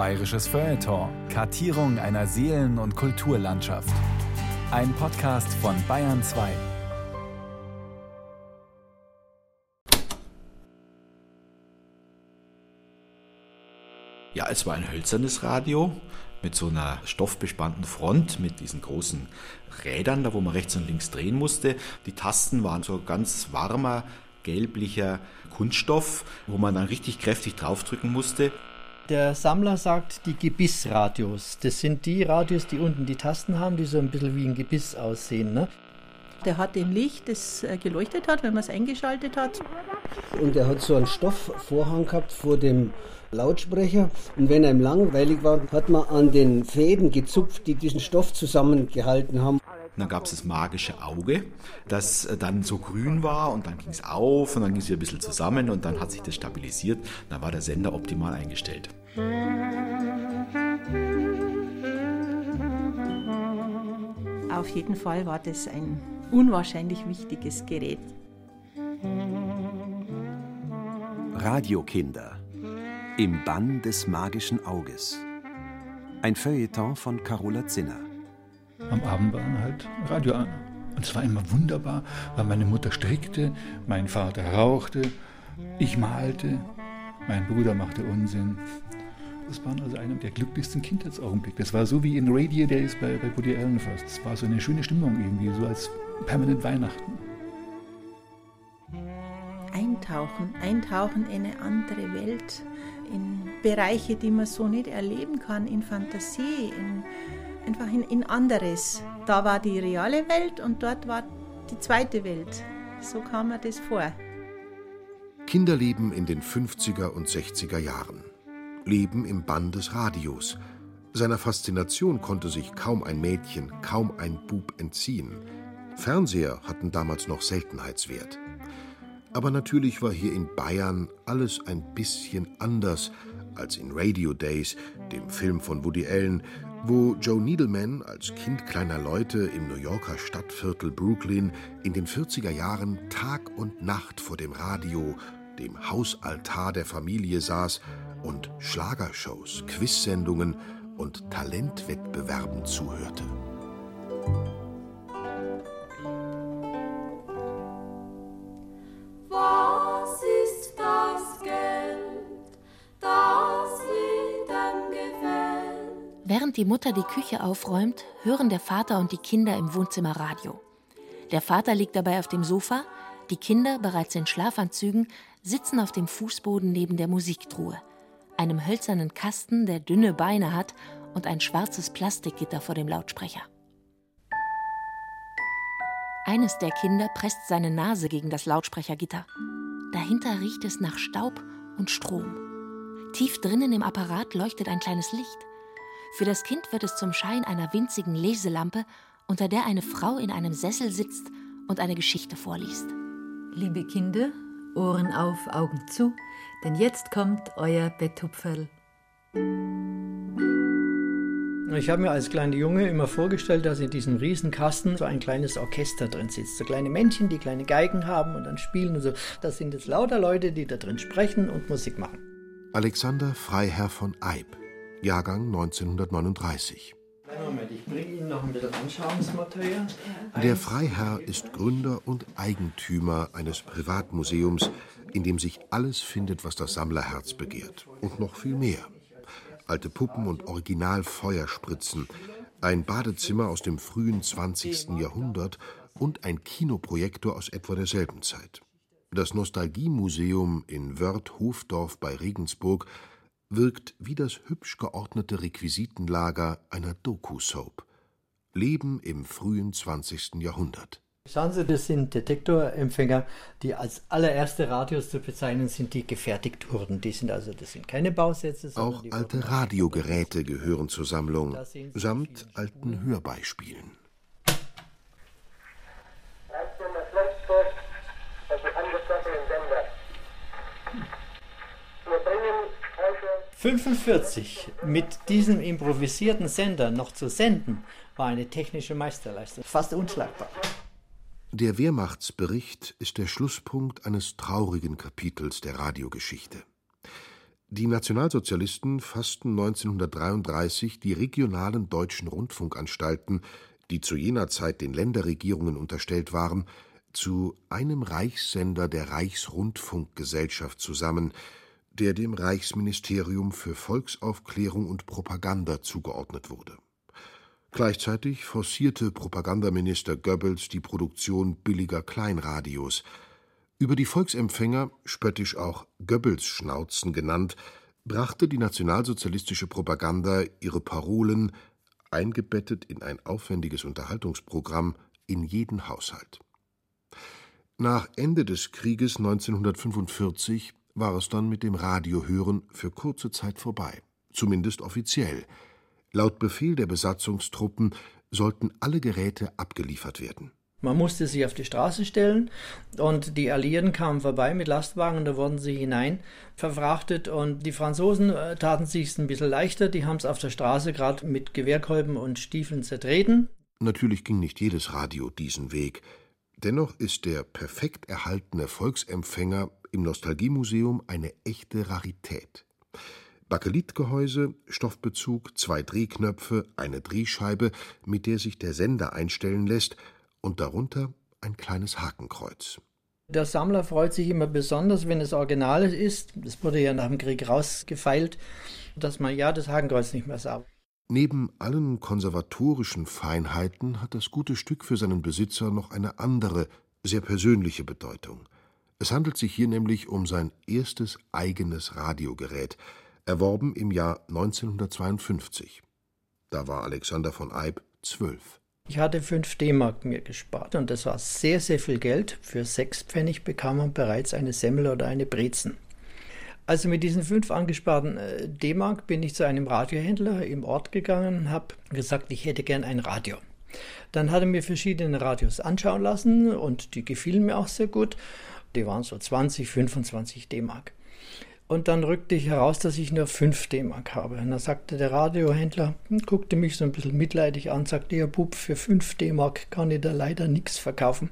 Bayerisches Feuilleton. Kartierung einer Seelen- und Kulturlandschaft. Ein Podcast von Bayern 2. Ja, es war ein hölzernes Radio mit so einer stoffbespannten Front, mit diesen großen Rädern, da wo man rechts und links drehen musste. Die Tasten waren so ganz warmer, gelblicher Kunststoff, wo man dann richtig kräftig draufdrücken musste. Der Sammler sagt die Gebissradios. Das sind die Radios, die unten die Tasten haben, die so ein bisschen wie ein Gebiss aussehen. Ne? Der hat ein Licht, das äh, geleuchtet hat, wenn man es eingeschaltet hat. Und er hat so einen Stoffvorhang gehabt vor dem Lautsprecher. Und wenn er ihm langweilig war, hat man an den Fäden gezupft, die diesen Stoff zusammengehalten haben. dann gab es das magische Auge, das äh, dann so grün war und dann ging es auf und dann ging es wieder ein bisschen zusammen und dann hat sich das stabilisiert. Dann war der Sender optimal eingestellt. Auf jeden Fall war das ein unwahrscheinlich wichtiges Gerät. Radiokinder im Bann des magischen Auges. Ein Feuilleton von Carola Zinner. Am Abend war halt Radio an. Und es war immer wunderbar, weil meine Mutter strickte, mein Vater rauchte, ich malte, mein Bruder machte Unsinn. Das war also einer der glücklichsten Kindheitsaugenblicke. Das war so wie in Radio Days bei, bei Woody Allen fast. Es war so eine schöne Stimmung irgendwie, so als permanent Weihnachten. Eintauchen, eintauchen in eine andere Welt, in Bereiche, die man so nicht erleben kann, in Fantasie, in, einfach in, in anderes. Da war die reale Welt und dort war die zweite Welt. So kam mir das vor. Kinderleben in den 50er und 60er Jahren. Leben im Bann des Radios. Seiner Faszination konnte sich kaum ein Mädchen, kaum ein Bub entziehen. Fernseher hatten damals noch Seltenheitswert. Aber natürlich war hier in Bayern alles ein bisschen anders als in Radio Days, dem Film von Woody Allen, wo Joe Needleman als Kind kleiner Leute im New Yorker Stadtviertel Brooklyn in den 40er Jahren Tag und Nacht vor dem Radio, dem Hausaltar der Familie saß und Schlagershows, Quizsendungen und Talentwettbewerben zuhörte. Was ist das Geld, das jedem gefällt? Während die Mutter die Küche aufräumt, hören der Vater und die Kinder im Wohnzimmer Radio. Der Vater liegt dabei auf dem Sofa, die Kinder, bereits in Schlafanzügen, sitzen auf dem Fußboden neben der Musiktruhe, einem hölzernen Kasten, der dünne Beine hat und ein schwarzes Plastikgitter vor dem Lautsprecher. Eines der Kinder presst seine Nase gegen das Lautsprechergitter. Dahinter riecht es nach Staub und Strom. Tief drinnen im Apparat leuchtet ein kleines Licht. Für das Kind wird es zum Schein einer winzigen Leselampe, unter der eine Frau in einem Sessel sitzt und eine Geschichte vorliest. Liebe Kinder, Ohren auf, Augen zu, denn jetzt kommt euer Betthupferl. Ich habe mir als kleiner Junge immer vorgestellt, dass in diesem Riesenkasten so ein kleines Orchester drin sitzt. So kleine Männchen, die kleine Geigen haben und dann spielen und so. Das sind jetzt lauter Leute, die da drin sprechen und Musik machen. Alexander Freiherr von Eyb, Jahrgang 1939. Moment, ich bringe Ihnen noch ein bisschen Anschauungsmaterial. Der Freiherr ist Gründer und Eigentümer eines Privatmuseums, in dem sich alles findet, was das Sammlerherz begehrt. Und noch viel mehr. Alte Puppen und Originalfeuerspritzen, ein Badezimmer aus dem frühen 20. Jahrhundert und ein Kinoprojektor aus etwa derselben Zeit. Das Nostalgiemuseum in Wörth-Hofdorf bei Regensburg wirkt wie das hübsch geordnete Requisitenlager einer Doku-Soap. Leben im frühen 20. Jahrhundert. Schauen Sie, das sind Detektorempfänger, die als allererste Radios zu bezeichnen sind, die gefertigt wurden. Die sind also, das sind keine Bausätze. Auch alte Radiogeräte gehören zur Sammlung, samt alten Hörbeispielen. Wir bringen heute 45 mit diesem improvisierten Sender noch zu senden, war eine technische Meisterleistung. Fast unschlagbar. Der Wehrmachtsbericht ist der Schlusspunkt eines traurigen Kapitels der Radiogeschichte. Die Nationalsozialisten fassten 1933 die regionalen deutschen Rundfunkanstalten, die zu jener Zeit den Länderregierungen unterstellt waren, zu einem Reichssender der Reichsrundfunkgesellschaft zusammen, der dem Reichsministerium für Volksaufklärung und Propaganda zugeordnet wurde. Gleichzeitig forcierte Propagandaminister Goebbels die Produktion billiger Kleinradios. Über die Volksempfänger, spöttisch auch Goebbels-Schnauzen genannt, brachte die nationalsozialistische Propaganda ihre Parolen, eingebettet in ein aufwendiges Unterhaltungsprogramm, in jeden Haushalt. Nach Ende des Krieges 1945 war es dann mit dem Radiohören für kurze Zeit vorbei, zumindest offiziell. Laut Befehl der Besatzungstruppen sollten alle Geräte abgeliefert werden. Man musste sich auf die Straße stellen und die Alliierten kamen vorbei mit Lastwagen und da wurden sie hinein verfrachtet und die Franzosen äh, taten sich ein bisschen leichter, die haben es auf der Straße gerade mit Gewehrkolben und Stiefeln zertreten. Natürlich ging nicht jedes Radio diesen Weg. Dennoch ist der perfekt erhaltene Volksempfänger im Nostalgiemuseum eine echte Rarität. Bakelitgehäuse, Stoffbezug, zwei Drehknöpfe, eine Drehscheibe, mit der sich der Sender einstellen lässt, und darunter ein kleines Hakenkreuz. Der Sammler freut sich immer besonders, wenn es Original ist. Das wurde ja nach dem Krieg rausgefeilt, dass man ja das Hakenkreuz nicht mehr sah. Neben allen konservatorischen Feinheiten hat das gute Stück für seinen Besitzer noch eine andere, sehr persönliche Bedeutung. Es handelt sich hier nämlich um sein erstes eigenes Radiogerät, erworben im Jahr 1952. Da war Alexander von Eyb zwölf. Ich hatte fünf D-Mark mir gespart und das war sehr, sehr viel Geld. Für sechs Pfennig bekam man bereits eine Semmel oder eine Brezen. Also mit diesen fünf angesparten äh, D-Mark bin ich zu einem Radiohändler im Ort gegangen und habe gesagt, ich hätte gern ein Radio. Dann hat er mir verschiedene Radios anschauen lassen und die gefielen mir auch sehr gut. Die waren so 20, 25 D-Mark. Und dann rückte ich heraus, dass ich nur 5 D-Mark habe. Und dann sagte der Radiohändler, guckte mich so ein bisschen mitleidig an, sagte, ja Bub, für 5 D-Mark kann ich da leider nichts verkaufen.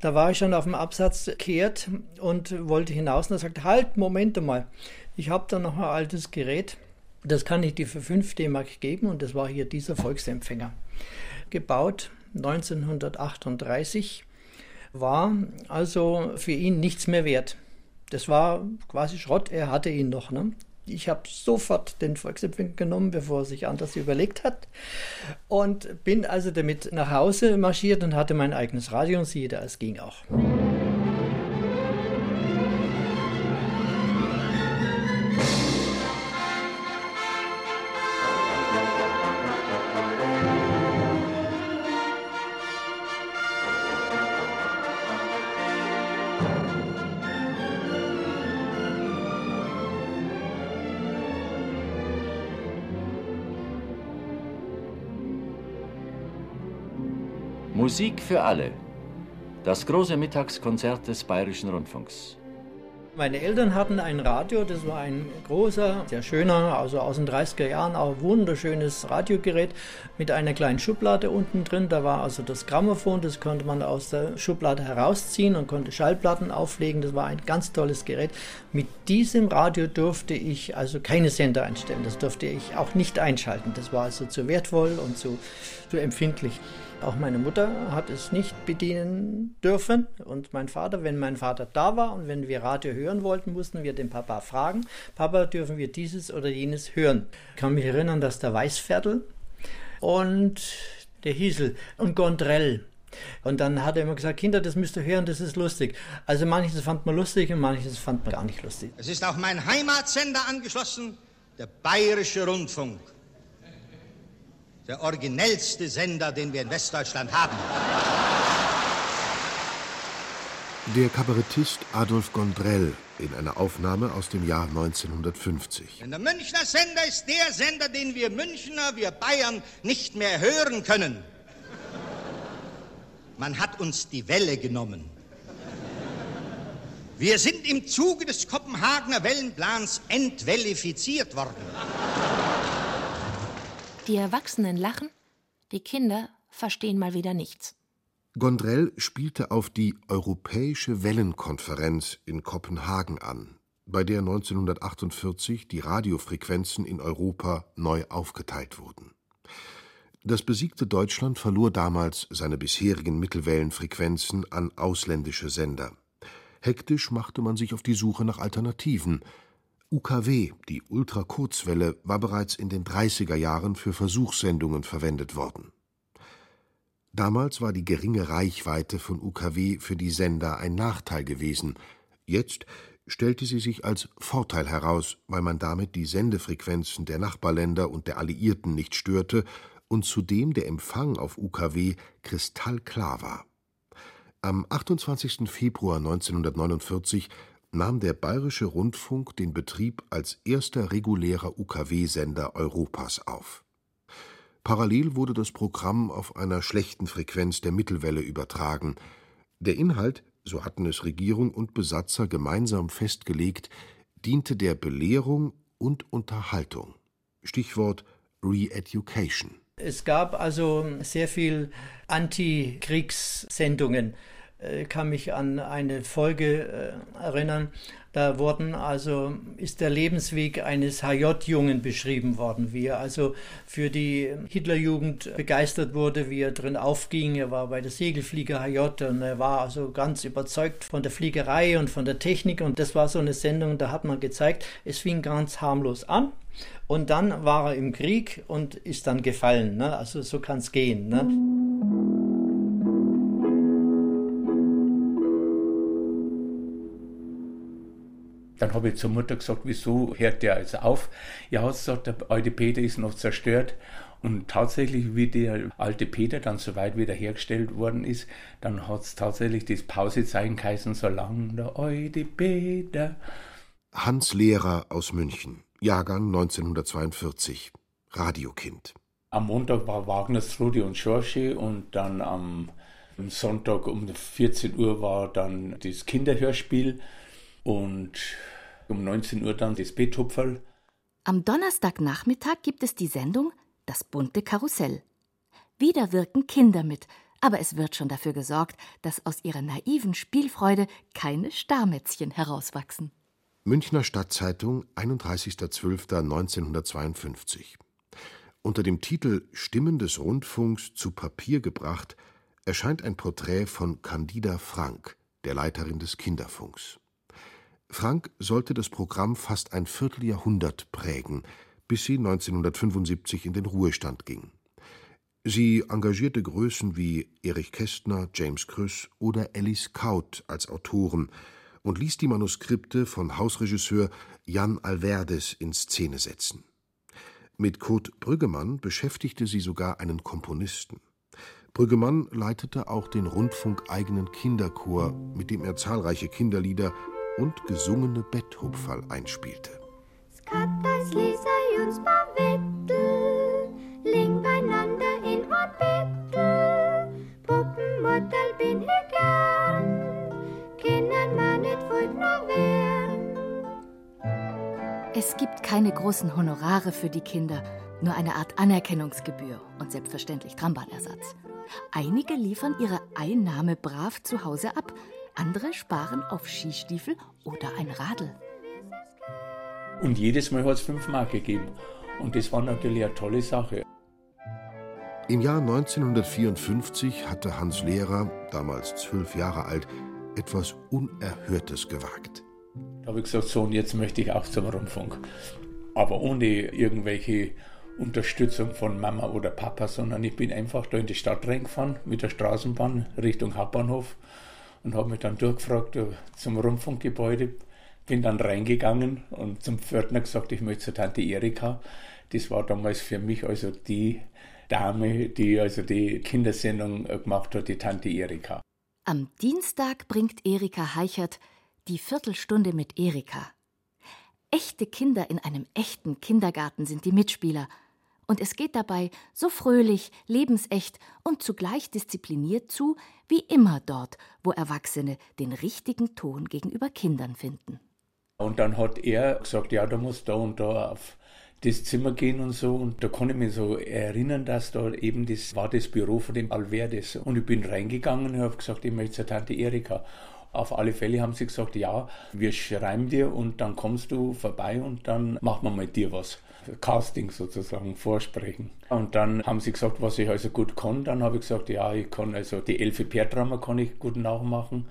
Da war ich schon auf dem Absatz kehrt und wollte hinaus und er sagte, halt, Moment mal, ich habe da noch ein altes Gerät, das kann ich dir für 5 D-Mark geben und das war hier dieser Volksempfänger. Gebaut 1938, war also für ihn nichts mehr wert. Das war quasi Schrott, er hatte ihn noch. Ne? Ich habe sofort den Volksempfänger genommen, bevor er sich anders überlegt hat. Und bin also damit nach Hause marschiert und hatte mein eigenes Radio und siehe da, es ging auch. Musik für alle. Das große Mittagskonzert des Bayerischen Rundfunks. Meine Eltern hatten ein Radio, das war ein großer, sehr schöner, also aus den 30er Jahren, auch wunderschönes Radiogerät mit einer kleinen Schublade unten drin. Da war also das Grammophon, das konnte man aus der Schublade herausziehen und konnte Schallplatten auflegen. Das war ein ganz tolles Gerät. Mit diesem Radio durfte ich also keine Sender einstellen. Das durfte ich auch nicht einschalten. Das war also zu wertvoll und zu, zu empfindlich. Auch meine Mutter hat es nicht bedienen dürfen und mein Vater, wenn mein Vater da war und wenn wir Radio hören wollten, mussten wir den Papa fragen, Papa, dürfen wir dieses oder jenes hören? Ich kann mich erinnern, dass der Weißviertel und der Hiesel und Gondrell und dann hat er immer gesagt, Kinder, das müsst ihr hören, das ist lustig. Also manches fand man lustig und manches fand man gar nicht lustig. Es ist auch mein Heimatsender angeschlossen, der Bayerische Rundfunk der originellste Sender, den wir in Westdeutschland haben. Der Kabarettist Adolf Gondrell in einer Aufnahme aus dem Jahr 1950. Denn der Münchner Sender ist der Sender, den wir Münchner, wir Bayern nicht mehr hören können. Man hat uns die Welle genommen. Wir sind im Zuge des Kopenhagener Wellenplans entwellifiziert worden. Die Erwachsenen lachen, die Kinder verstehen mal wieder nichts. Gondrell spielte auf die Europäische Wellenkonferenz in Kopenhagen an. bei der 1948 die Radiofrequenzen in Europa neu aufgeteilt wurden. Das besiegte Deutschland verlor damals seine bisherigen Mittelwellenfrequenzen an ausländische Sender. Hektisch machte man sich auf die Suche nach Alternativen. UKW, die Ultrakurzwelle, war bereits in den 30er Jahren für Versuchssendungen verwendet worden. Damals war die geringe Reichweite von UKW für die Sender ein Nachteil gewesen. Jetzt stellte sie sich als Vorteil heraus, weil man damit die Sendefrequenzen der Nachbarländer und der Alliierten nicht störte und zudem der Empfang auf UKW kristallklar war. Am 28. Februar 1949 nahm der Bayerische Rundfunk den Betrieb als erster regulärer UKW-Sender Europas auf. Parallel wurde das Programm auf einer schlechten Frequenz der Mittelwelle übertragen. Der Inhalt, so hatten es Regierung und Besatzer gemeinsam festgelegt, diente der Belehrung und Unterhaltung. Stichwort Re-Education. Es gab also sehr viel Antikriegssendungen. Ich kann mich an eine Folge erinnern, da wurden also ist der Lebensweg eines HJ-Jungen beschrieben worden, wie er also für die Hitlerjugend begeistert wurde, wie er drin aufging. Er war bei der Segelflieger HJ und er war also ganz überzeugt von der Fliegerei und von der Technik und das war so eine Sendung, da hat man gezeigt, es fing ganz harmlos an und dann war er im Krieg und ist dann gefallen. Ne? Also so kann es gehen. Ne? Dann habe ich zur Mutter gesagt, wieso hört der jetzt auf? Ja, hat gesagt, der alte Peter ist noch zerstört. Und tatsächlich, wie der alte Peter dann soweit wiederhergestellt worden ist, dann hat es tatsächlich das Pausezeichen geheißen, solange der alte Peter. Hans Lehrer aus München, Jahrgang 1942, Radiokind. Am Montag war Wagners Rudi und Schorsche und dann am Sonntag um 14 Uhr war dann das Kinderhörspiel und um 19 Uhr dann das Beethoven. Am Donnerstagnachmittag gibt es die Sendung Das bunte Karussell. Wieder wirken Kinder mit, aber es wird schon dafür gesorgt, dass aus ihrer naiven Spielfreude keine Starmätzchen herauswachsen. Münchner Stadtzeitung, 31.12.1952. Unter dem Titel Stimmen des Rundfunks zu Papier gebracht erscheint ein Porträt von Candida Frank, der Leiterin des Kinderfunks. Frank sollte das Programm fast ein Vierteljahrhundert prägen, bis sie 1975 in den Ruhestand ging. Sie engagierte Größen wie Erich Kästner, James Krüss oder Alice Kaut als Autoren und ließ die Manuskripte von Hausregisseur Jan Alverdes in Szene setzen. Mit Kurt Brüggemann beschäftigte sie sogar einen Komponisten. Brüggemann leitete auch den rundfunkeigenen Kinderchor, mit dem er zahlreiche Kinderlieder und gesungene Betthupferl einspielte. Skatteis Lisa uns paar Wettel, ling beieinander in ein Bettel. Puppenmodell bin ich gern, kennen man nicht wollt noch werden. Es gibt keine großen Honorare für die Kinder, nur eine Art Anerkennungsgebühr und selbstverständlich Trambanersatz. Einige liefern ihre Einnahme brav zu Hause ab, andere sparen auf Skistiefel oder ein Radl. Und jedes Mal hat es fünf Mark gegeben. Und das war natürlich eine tolle Sache. Im Jahr 1954 hatte Hans Lehrer, damals zwölf Jahre alt, etwas Unerhörtes gewagt. Da habe ich gesagt, so und jetzt möchte ich auch zum Rundfunk. Aber ohne irgendwelche Unterstützung von Mama oder Papa, sondern ich bin einfach da in die Stadt reingefahren mit der Straßenbahn Richtung Hauptbahnhof und habe mich dann durchgefragt äh, zum Rundfunkgebäude. Bin dann reingegangen und zum Pförtner gesagt, ich möchte zur Tante Erika. Das war damals für mich also die Dame, die also die Kindersendung äh, gemacht hat, die Tante Erika. Am Dienstag bringt Erika Heichert die Viertelstunde mit Erika. Echte Kinder in einem echten Kindergarten sind die Mitspieler. Und es geht dabei so fröhlich, lebensecht und zugleich diszipliniert zu, wie immer dort, wo Erwachsene den richtigen Ton gegenüber Kindern finden. Und dann hat er gesagt, ja, da muss da und da auf das Zimmer gehen und so. Und da kann ich mich so erinnern, dass da eben das war das Büro von dem Alverdes. Und ich bin reingegangen und habe gesagt, ich möchte zur Tante Erika. Auf alle Fälle haben sie gesagt, ja, wir schreiben dir und dann kommst du vorbei und dann machen wir mit dir was. Casting sozusagen vorsprechen. Und dann haben sie gesagt, was ich also gut kann. Dann habe ich gesagt, ja, ich kann also die Elfe Pertrammer kann ich gut nachmachen.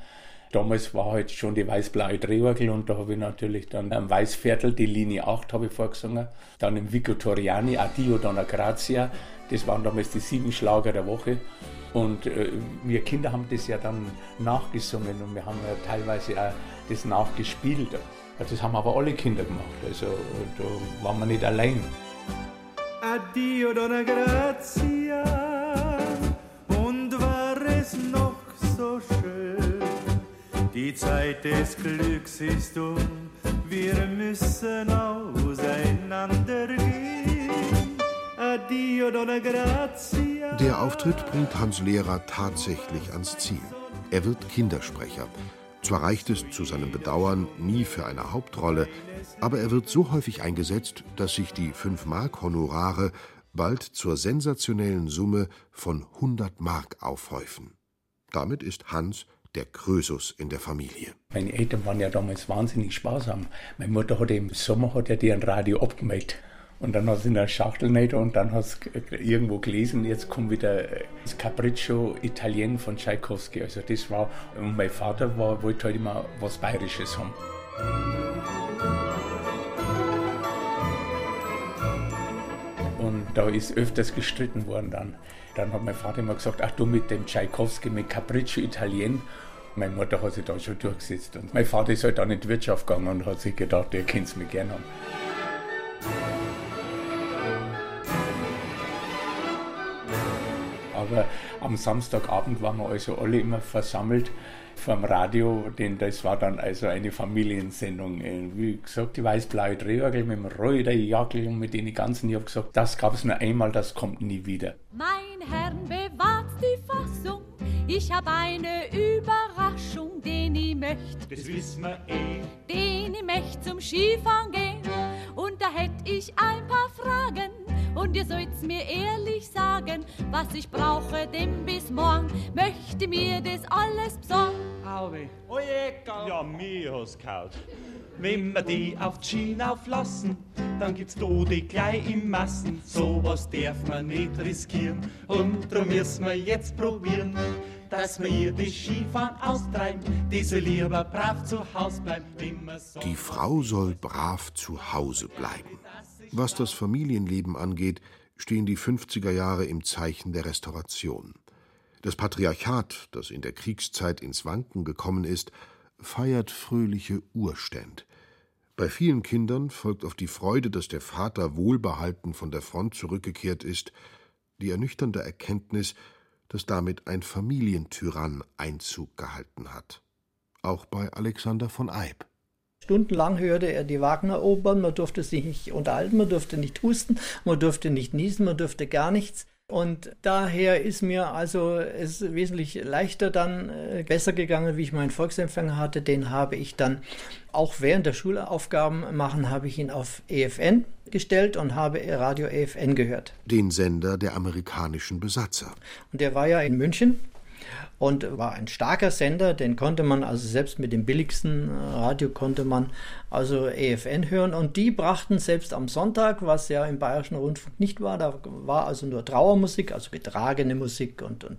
Damals war halt schon die weiß-blaue Drehorgel und da habe ich natürlich dann am Weißviertel die Linie 8 habe ich vorgesungen. Dann im Vico Toriani, Addio Donna Grazia. Das waren damals die sieben Schlager der Woche. Und äh, wir Kinder haben das ja dann nachgesungen und wir haben ja teilweise auch das nachgespielt. Das haben aber alle Kinder gemacht, also da waren wir nicht allein. Addio Donna Grazia und war es noch so schön. Die Zeit des Glücks ist um, wir müssen auseinandergehen. Addio Donna Grazia. Der Auftritt bringt Hans Lehrer tatsächlich ans Ziel. Er wird Kindersprecher. Zwar reicht es zu seinem Bedauern nie für eine Hauptrolle, aber er wird so häufig eingesetzt, dass sich die 5-Mark-Honorare bald zur sensationellen Summe von 100 Mark aufhäufen. Damit ist Hans der Krösus in der Familie. Meine Eltern waren ja damals wahnsinnig sparsam. Meine Mutter hat im Sommer hat ja die ein Radio abgemeldet. Und dann hast du in der Schachtel nicht und dann hast du irgendwo gelesen, jetzt kommt wieder das Capriccio Italien von Tchaikovsky. Also das war, und mein Vater war, wollte halt immer was Bayerisches haben. Und da ist öfters gestritten worden dann. Dann hat mein Vater immer gesagt, ach du mit dem Tchaikovsky, mit Capriccio Italien. Meine Mutter hat sich da schon durchgesetzt. Und mein Vater ist halt dann in die Wirtschaft gegangen und hat sich gedacht, ihr könnt es mir gerne haben. Aber am Samstagabend waren wir also alle immer versammelt vom Radio, denn das war dann also eine Familiensendung. Wie gesagt, die weiß-blaue Drehorgel mit dem roten Jackel und mit den ganzen, ich habe gesagt, das gab es nur einmal, das kommt nie wieder. Mein Herrn bewahrt die Fassung, ich habe eine Überraschung, den ich möchte. Das wissen wir eh. Den ich möchte zum Skifahren gehen und da hätte ich ein paar Fragen und ihr sollt's mir ehrlich sagen, was ich brauche, denn bis morgen möchte mir das alles besorgen. Auwe. Oje, Ja, mir hast kaut. Wenn wir die auf die Schiene auflassen, dann gibt's Tode gleich im Massen. So was darf man nicht riskieren und darum müssen wir jetzt probieren, dass wir ihr das Skifahren austreiben. Die soll lieber brav zu Hause bleiben, Die Frau soll brav zu Hause bleiben. Was das Familienleben angeht, stehen die 50er Jahre im Zeichen der Restauration. Das Patriarchat, das in der Kriegszeit ins Wanken gekommen ist, feiert fröhliche Urständ. Bei vielen Kindern folgt auf die Freude, dass der Vater wohlbehalten von der Front zurückgekehrt ist, die ernüchternde Erkenntnis, dass damit ein Familientyrann Einzug gehalten hat. Auch bei Alexander von Eyb. Stundenlang hörte er die Wagner-Opern, man durfte sich nicht unterhalten, man durfte nicht husten, man durfte nicht niesen, man durfte gar nichts. Und daher ist mir also es wesentlich leichter dann äh, besser gegangen, wie ich meinen Volksempfänger hatte. Den habe ich dann auch während der Schulaufgaben machen, habe ich ihn auf EFN gestellt und habe Radio EFN gehört. Den Sender der amerikanischen Besatzer. Und der war ja in München und war ein starker Sender, den konnte man also selbst mit dem billigsten Radio konnte man also EFN hören und die brachten selbst am Sonntag, was ja im Bayerischen Rundfunk nicht war, da war also nur Trauermusik, also getragene Musik und, und,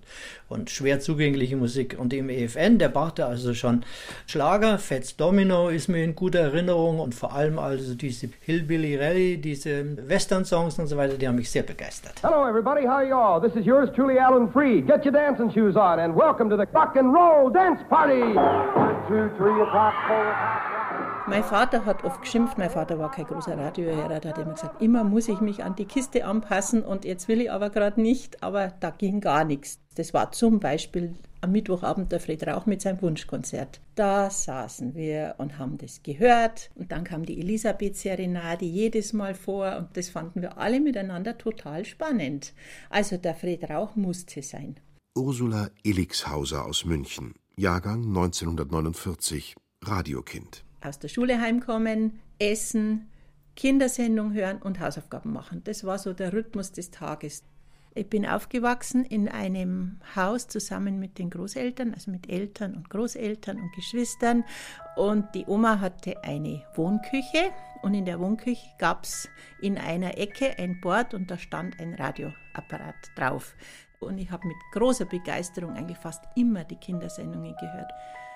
und schwer zugängliche Musik und im EFN, der brachte also schon Schlager, Fats Domino ist mir in guter Erinnerung und vor allem also diese Hillbilly Rally, diese Western-Songs und so weiter, die haben mich sehr begeistert. Hello everybody, how are you all? This is yours truly, Alan Freed. Get your dancing shoes on and welcome to the Rock and Roll Dance Party. One, two, three o'clock, four o'clock. Mein Vater hat oft geschimpft, mein Vater war kein großer Radiohörer, der hat immer gesagt, immer muss ich mich an die Kiste anpassen und jetzt will ich aber gerade nicht, aber da ging gar nichts. Das war zum Beispiel am Mittwochabend der Fred Rauch mit seinem Wunschkonzert. Da saßen wir und haben das gehört und dann kam die Elisabeth-Serenade jedes Mal vor und das fanden wir alle miteinander total spannend. Also der Fred Rauch musste sein. Ursula Elixhauser aus München, Jahrgang 1949, Radiokind aus der Schule heimkommen, essen, Kindersendung hören und Hausaufgaben machen. Das war so der Rhythmus des Tages. Ich bin aufgewachsen in einem Haus zusammen mit den Großeltern, also mit Eltern und Großeltern und Geschwistern. Und die Oma hatte eine Wohnküche und in der Wohnküche gab es in einer Ecke ein Board und da stand ein Radioapparat drauf. Und ich habe mit großer Begeisterung eigentlich fast immer die Kindersendungen gehört.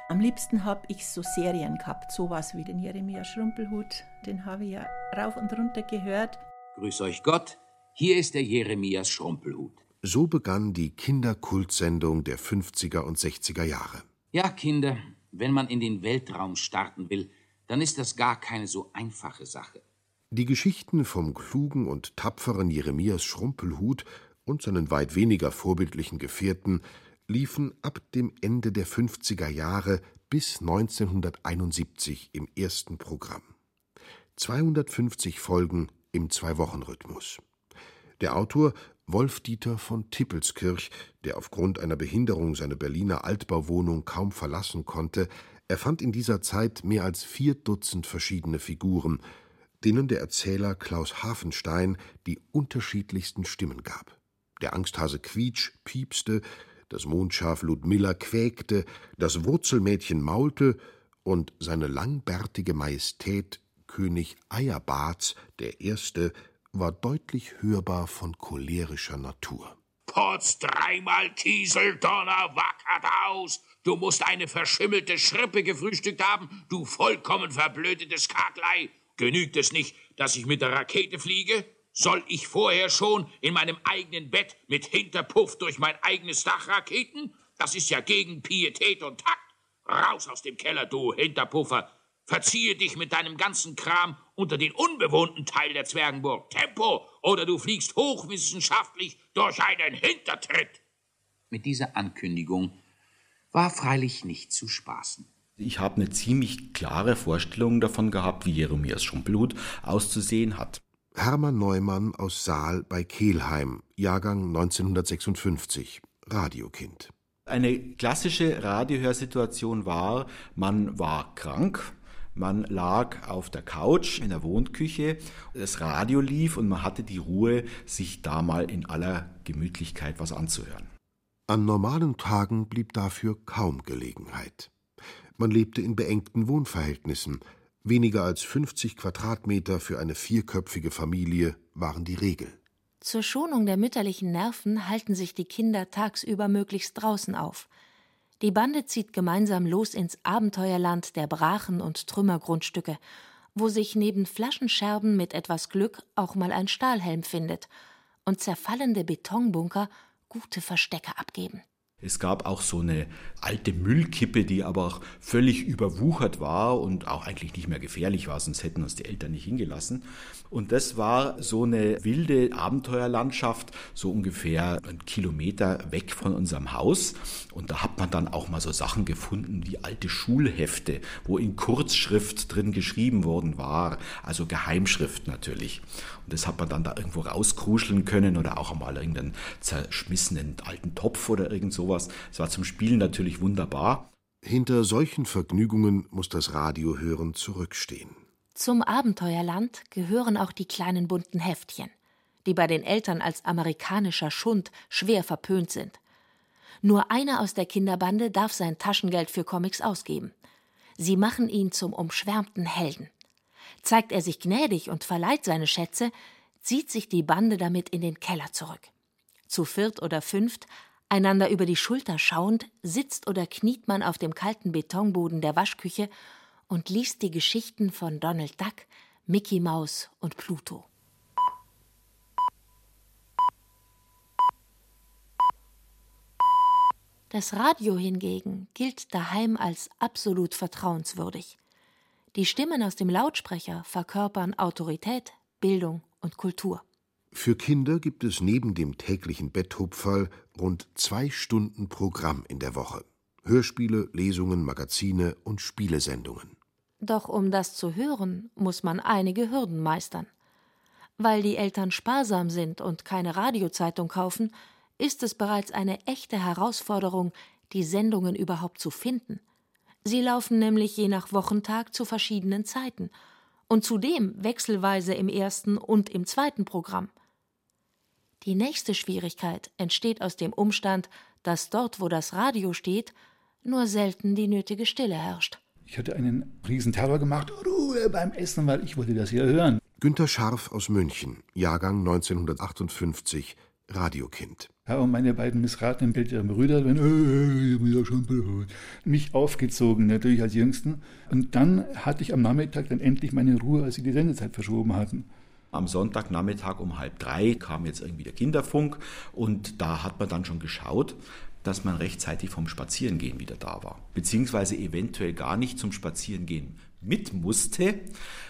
Am liebsten habe ich so Serien gehabt, sowas wie den Jeremia Schrumpelhut. Den habe ich ja rauf und runter gehört. Grüß euch Gott, hier ist der Jeremias Schrumpelhut. So begann die Kinderkultsendung der 50er und 60er Jahre. Ja, Kinder, wenn man in den Weltraum starten will, dann ist das gar keine so einfache Sache. Die Geschichten vom klugen und tapferen Jeremias Schrumpelhut und seinen weit weniger vorbildlichen Gefährten liefen ab dem Ende der 50er Jahre bis 1971 im ersten Programm. 250 Folgen im Zwei-Wochen-Rhythmus. Der Autor Wolf-Dieter von Tippelskirch, der aufgrund einer Behinderung seine Berliner Altbauwohnung kaum verlassen konnte, erfand in dieser Zeit mehr als vier Dutzend verschiedene Figuren, denen der Erzähler Klaus Hafenstein die unterschiedlichsten Stimmen gab. Der Angsthase Quietsch piepste, das Mondschaf Ludmilla quäkte, das Wurzelmädchen maulte und seine langbärtige Majestät König Eierbarts, der Erste, war deutlich hörbar von cholerischer Natur. Potz dreimal Kiesel, Donner, wackert aus! Du musst eine verschimmelte Schrippe gefrühstückt haben, du vollkommen verblödetes Kaklei! Genügt es nicht, dass ich mit der Rakete fliege? Soll ich vorher schon in meinem eigenen Bett mit Hinterpuff durch mein eigenes Dach raketen? Das ist ja gegen Pietät und Takt. Raus aus dem Keller, du Hinterpuffer. Verziehe dich mit deinem ganzen Kram unter den unbewohnten Teil der Zwergenburg. Tempo, oder du fliegst hochwissenschaftlich durch einen Hintertritt. Mit dieser Ankündigung war freilich nicht zu spaßen. Ich habe eine ziemlich klare Vorstellung davon gehabt, wie Jeremias Schrumpelhut auszusehen hat. Hermann Neumann aus Saal bei Kelheim, Jahrgang 1956, Radiokind. Eine klassische Radiohörsituation war, man war krank, man lag auf der Couch in der Wohnküche, das Radio lief und man hatte die Ruhe, sich da mal in aller Gemütlichkeit was anzuhören. An normalen Tagen blieb dafür kaum Gelegenheit. Man lebte in beengten Wohnverhältnissen, Weniger als 50 Quadratmeter für eine vierköpfige Familie waren die Regel. Zur Schonung der mütterlichen Nerven halten sich die Kinder tagsüber möglichst draußen auf. Die Bande zieht gemeinsam los ins Abenteuerland der Brachen und Trümmergrundstücke, wo sich neben Flaschenscherben mit etwas Glück auch mal ein Stahlhelm findet und zerfallende Betonbunker gute Verstecke abgeben. Es gab auch so eine alte Müllkippe, die aber auch völlig überwuchert war und auch eigentlich nicht mehr gefährlich war, sonst hätten uns die Eltern nicht hingelassen. Und das war so eine wilde Abenteuerlandschaft, so ungefähr einen Kilometer weg von unserem Haus. Und da hat man dann auch mal so Sachen gefunden wie alte Schulhefte, wo in Kurzschrift drin geschrieben worden war, also Geheimschrift natürlich. Und das hat man dann da irgendwo rauskruscheln können oder auch einmal irgendeinen zerschmissenen alten Topf oder irgend sowas. Es war zum Spielen natürlich wunderbar. Hinter solchen Vergnügungen muss das Radiohören zurückstehen. Zum Abenteuerland gehören auch die kleinen bunten Heftchen, die bei den Eltern als amerikanischer Schund schwer verpönt sind. Nur einer aus der Kinderbande darf sein Taschengeld für Comics ausgeben. Sie machen ihn zum umschwärmten Helden. Zeigt er sich gnädig und verleiht seine Schätze, zieht sich die Bande damit in den Keller zurück. Zu viert oder fünft, einander über die Schulter schauend, sitzt oder kniet man auf dem kalten Betonboden der Waschküche und liest die Geschichten von Donald Duck, Mickey Mouse und Pluto. Das Radio hingegen gilt daheim als absolut vertrauenswürdig. Die Stimmen aus dem Lautsprecher verkörpern Autorität, Bildung und Kultur. Für Kinder gibt es neben dem täglichen Betthupferl rund zwei Stunden Programm in der Woche. Hörspiele, Lesungen, Magazine und Spielesendungen. Doch um das zu hören, muss man einige Hürden meistern. Weil die Eltern sparsam sind und keine Radiozeitung kaufen, ist es bereits eine echte Herausforderung, die Sendungen überhaupt zu finden – Sie laufen nämlich je nach Wochentag zu verschiedenen Zeiten und zudem wechselweise im ersten und im zweiten Programm. Die nächste Schwierigkeit entsteht aus dem Umstand, dass dort, wo das Radio steht, nur selten die nötige Stille herrscht. Ich hatte einen riesen Terror gemacht, Ruhe beim Essen, weil ich wollte das hier hören. Günter Scharf aus München, Jahrgang 1958, Radiokind. Ja, und meine beiden missratenen älteren Brüder, wenn, äh, schon blöd, mich aufgezogen, natürlich als Jüngsten. Und dann hatte ich am Nachmittag dann endlich meine Ruhe, als sie die Sendezeit verschoben hatten. Am Sonntagnachmittag um halb drei kam jetzt irgendwie der Kinderfunk und da hat man dann schon geschaut, dass man rechtzeitig vom Spazierengehen wieder da war. Beziehungsweise eventuell gar nicht zum Spazierengehen mit musste.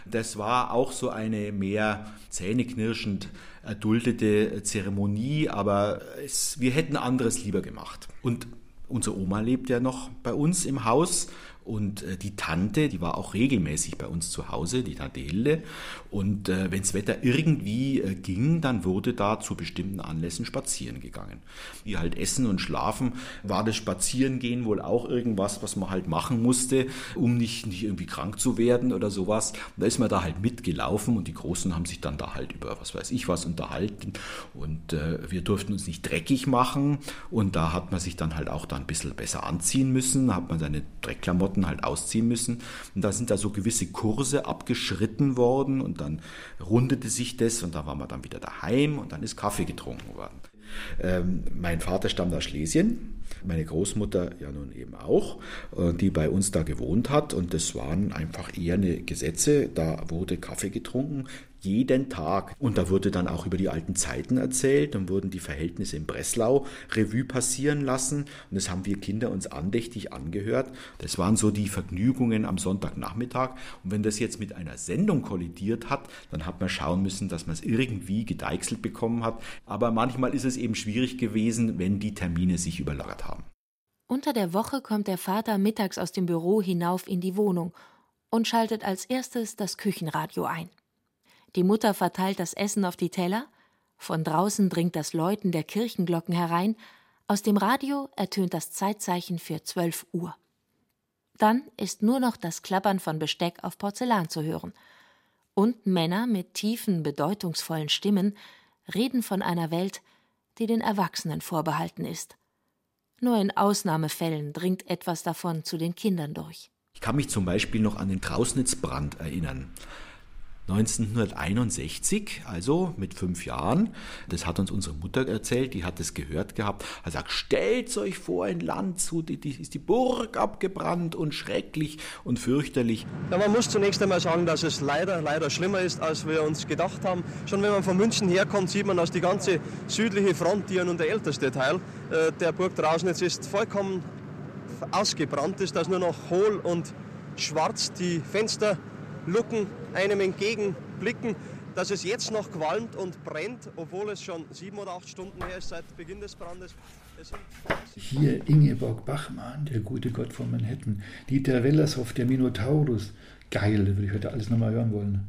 Das war auch so eine mehr zähneknirschend erduldete Zeremonie, aber es, wir hätten anderes lieber gemacht. Und unsere Oma lebt ja noch bei uns im Haus und äh, die Tante, die war auch regelmäßig bei uns zu Hause, die Tante Hilde. Und äh, wenn das Wetter irgendwie äh, ging, dann wurde da zu bestimmten Anlässen spazieren gegangen. Wie halt Essen und Schlafen, war das Spazierengehen wohl auch irgendwas, was man halt machen musste, um nicht, nicht irgendwie krank zu werden oder sowas. Und da ist man da halt mitgelaufen und die Großen haben sich dann da halt über was weiß ich was unterhalten. Und äh, wir durften uns nicht dreckig machen. Und da hat man sich dann halt auch da ein bisschen besser anziehen müssen. Hat man seine Dreckklamotten Klamotten halt ausziehen müssen. Und da sind da so gewisse Kurse abgeschritten worden und dann rundete sich das und da waren wir dann wieder daheim und dann ist Kaffee getrunken worden. Ähm, mein Vater stammt aus Schlesien, meine Großmutter ja nun eben auch, äh, die bei uns da gewohnt hat und das waren einfach eher eine Gesetze, da wurde Kaffee getrunken, jeden Tag. Und da wurde dann auch über die alten Zeiten erzählt und wurden die Verhältnisse in Breslau Revue passieren lassen. Und das haben wir Kinder uns andächtig angehört. Das waren so die Vergnügungen am Sonntagnachmittag. Und wenn das jetzt mit einer Sendung kollidiert hat, dann hat man schauen müssen, dass man es irgendwie gedeichselt bekommen hat. Aber manchmal ist es eben schwierig gewesen, wenn die Termine sich überlagert haben. Unter der Woche kommt der Vater mittags aus dem Büro hinauf in die Wohnung und schaltet als erstes das Küchenradio ein. Die Mutter verteilt das Essen auf die Teller, von draußen dringt das Läuten der Kirchenglocken herein, aus dem Radio ertönt das Zeitzeichen für zwölf Uhr. Dann ist nur noch das Klappern von Besteck auf Porzellan zu hören. Und Männer mit tiefen, bedeutungsvollen Stimmen reden von einer Welt, die den Erwachsenen vorbehalten ist. Nur in Ausnahmefällen dringt etwas davon zu den Kindern durch. Ich kann mich zum Beispiel noch an den Trausnitzbrand erinnern. 1961, also mit fünf Jahren. Das hat uns unsere Mutter erzählt, die hat es gehört gehabt. Er sagt, stellt euch vor, in Landshut die, die, ist die Burg abgebrannt und schrecklich und fürchterlich. Ja, man muss zunächst einmal sagen, dass es leider, leider schlimmer ist, als wir uns gedacht haben. Schon wenn man von München herkommt, sieht man, dass die ganze südliche Front, die ja nun der älteste Teil äh, der Burg Trausnitz ist, vollkommen ausgebrannt ist, dass nur noch hohl und schwarz die Fenster Lucken einem entgegenblicken. Dass es jetzt noch qualmt und brennt, obwohl es schon sieben oder acht Stunden her ist seit Beginn des Brandes. Hier Ingeborg Bachmann, der gute Gott von Manhattan, Dieter Wellershoff, der Minotaurus. Geil, würde ich heute alles nochmal hören wollen.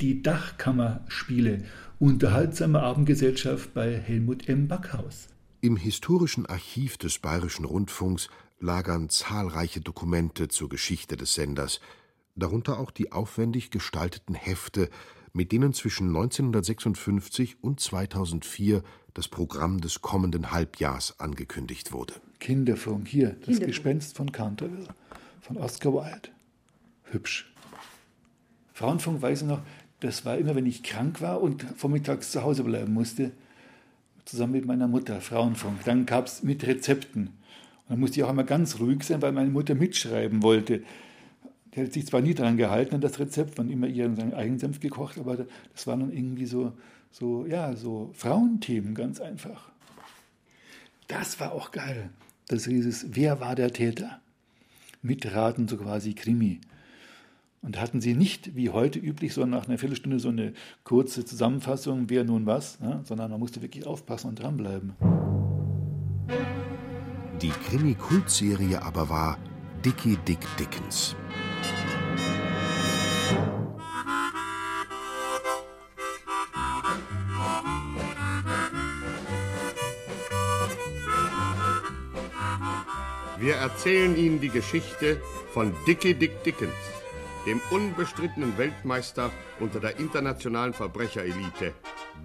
Die Dachkammerspiele, unterhaltsame Abendgesellschaft bei Helmut M. Backhaus. Im historischen Archiv des Bayerischen Rundfunks lagern zahlreiche Dokumente zur Geschichte des Senders, darunter auch die aufwendig gestalteten Hefte, mit denen zwischen 1956 und 2004 das Programm des kommenden Halbjahrs angekündigt wurde. Kinderfunk, hier, das Kinderfunk. Gespenst von Canterville, von Oscar Wilde. Hübsch. Frauenfunk weiß ich noch, das war immer, wenn ich krank war und vormittags zu Hause bleiben musste, zusammen mit meiner Mutter, Frauenfunk. Dann gab es mit Rezepten. Und dann musste ich auch immer ganz ruhig sein, weil meine Mutter mitschreiben wollte. Die hat sich zwar nie daran gehalten an das Rezept, man immer ihren Eigensenf gekocht, aber das waren dann irgendwie so, so, ja, so Frauenthemen ganz einfach. Das war auch geil. Das hieß es, wer war der Täter? Mitraten, so quasi Krimi. Und hatten sie nicht, wie heute üblich, so nach einer Viertelstunde so eine kurze Zusammenfassung, wer nun was, ne? sondern man musste wirklich aufpassen und dranbleiben. Die Krimi-Kultserie aber war Dickie Dick Dickens. Wir erzählen Ihnen die Geschichte von Dickie Dick Dickens, dem unbestrittenen Weltmeister unter der internationalen Verbrecherelite.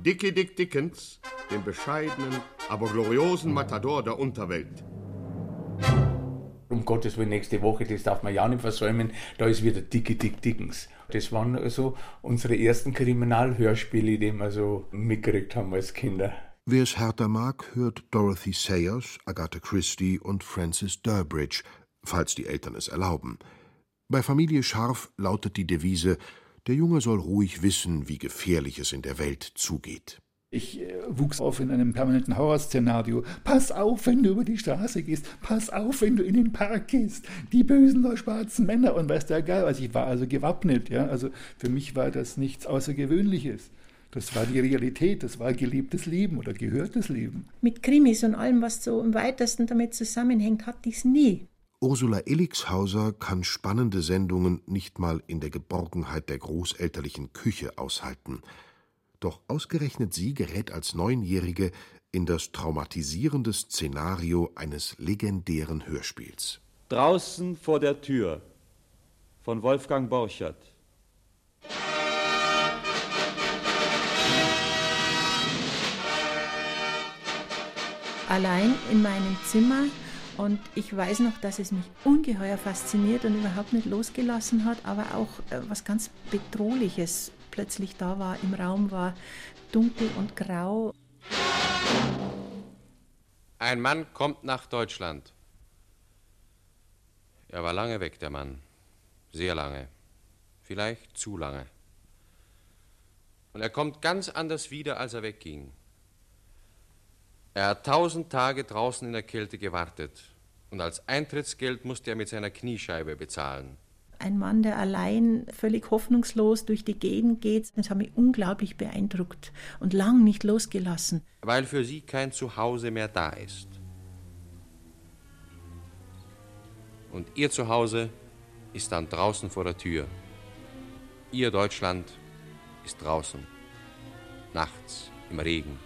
Dickie Dick Dickens dem bescheidenen, aber gloriosen Matador der Unterwelt. Um Gottes Willen, nächste Woche, das darf man ja nicht versäumen, da ist wieder Dicke Dick Dickens. Das waren also unsere ersten Kriminalhörspiele, die wir so mitgekriegt haben als Kinder. Wer es härter mag, hört Dorothy Sayers, Agatha Christie und Francis Durbridge, falls die Eltern es erlauben. Bei Familie Scharf lautet die Devise: Der Junge soll ruhig wissen, wie gefährlich es in der Welt zugeht. Ich äh, wuchs auf in einem permanenten Horrorszenario. Pass auf, wenn du über die Straße gehst. Pass auf, wenn du in den Park gehst. Die bösen oder schwarzen Männer und weiß der Geil. Also ich war also gewappnet. Ja? Also für mich war das nichts Außergewöhnliches. Das war die Realität, das war gelebtes Leben oder gehörtes Leben. Mit Krimis und allem, was so im weitesten damit zusammenhängt, hatte ich es nie. Ursula Illingshauser kann spannende Sendungen nicht mal in der Geborgenheit der großelterlichen Küche aushalten. Doch ausgerechnet sie gerät als Neunjährige in das traumatisierende Szenario eines legendären Hörspiels. Draußen vor der Tür von Wolfgang Borchert. Allein in meinem Zimmer und ich weiß noch, dass es mich ungeheuer fasziniert und überhaupt nicht losgelassen hat, aber auch äh, was ganz Bedrohliches plötzlich da war. Im Raum war dunkel und grau. Ein Mann kommt nach Deutschland. Er war lange weg, der Mann. Sehr lange. Vielleicht zu lange. Und er kommt ganz anders wieder, als er wegging. Er hat tausend Tage draußen in der Kälte gewartet. Und als Eintrittsgeld musste er mit seiner Kniescheibe bezahlen. Ein Mann, der allein völlig hoffnungslos durch die Gegend geht, das hat mich unglaublich beeindruckt und lang nicht losgelassen. Weil für sie kein Zuhause mehr da ist. Und ihr Zuhause ist dann draußen vor der Tür. Ihr Deutschland ist draußen. Nachts, im Regen,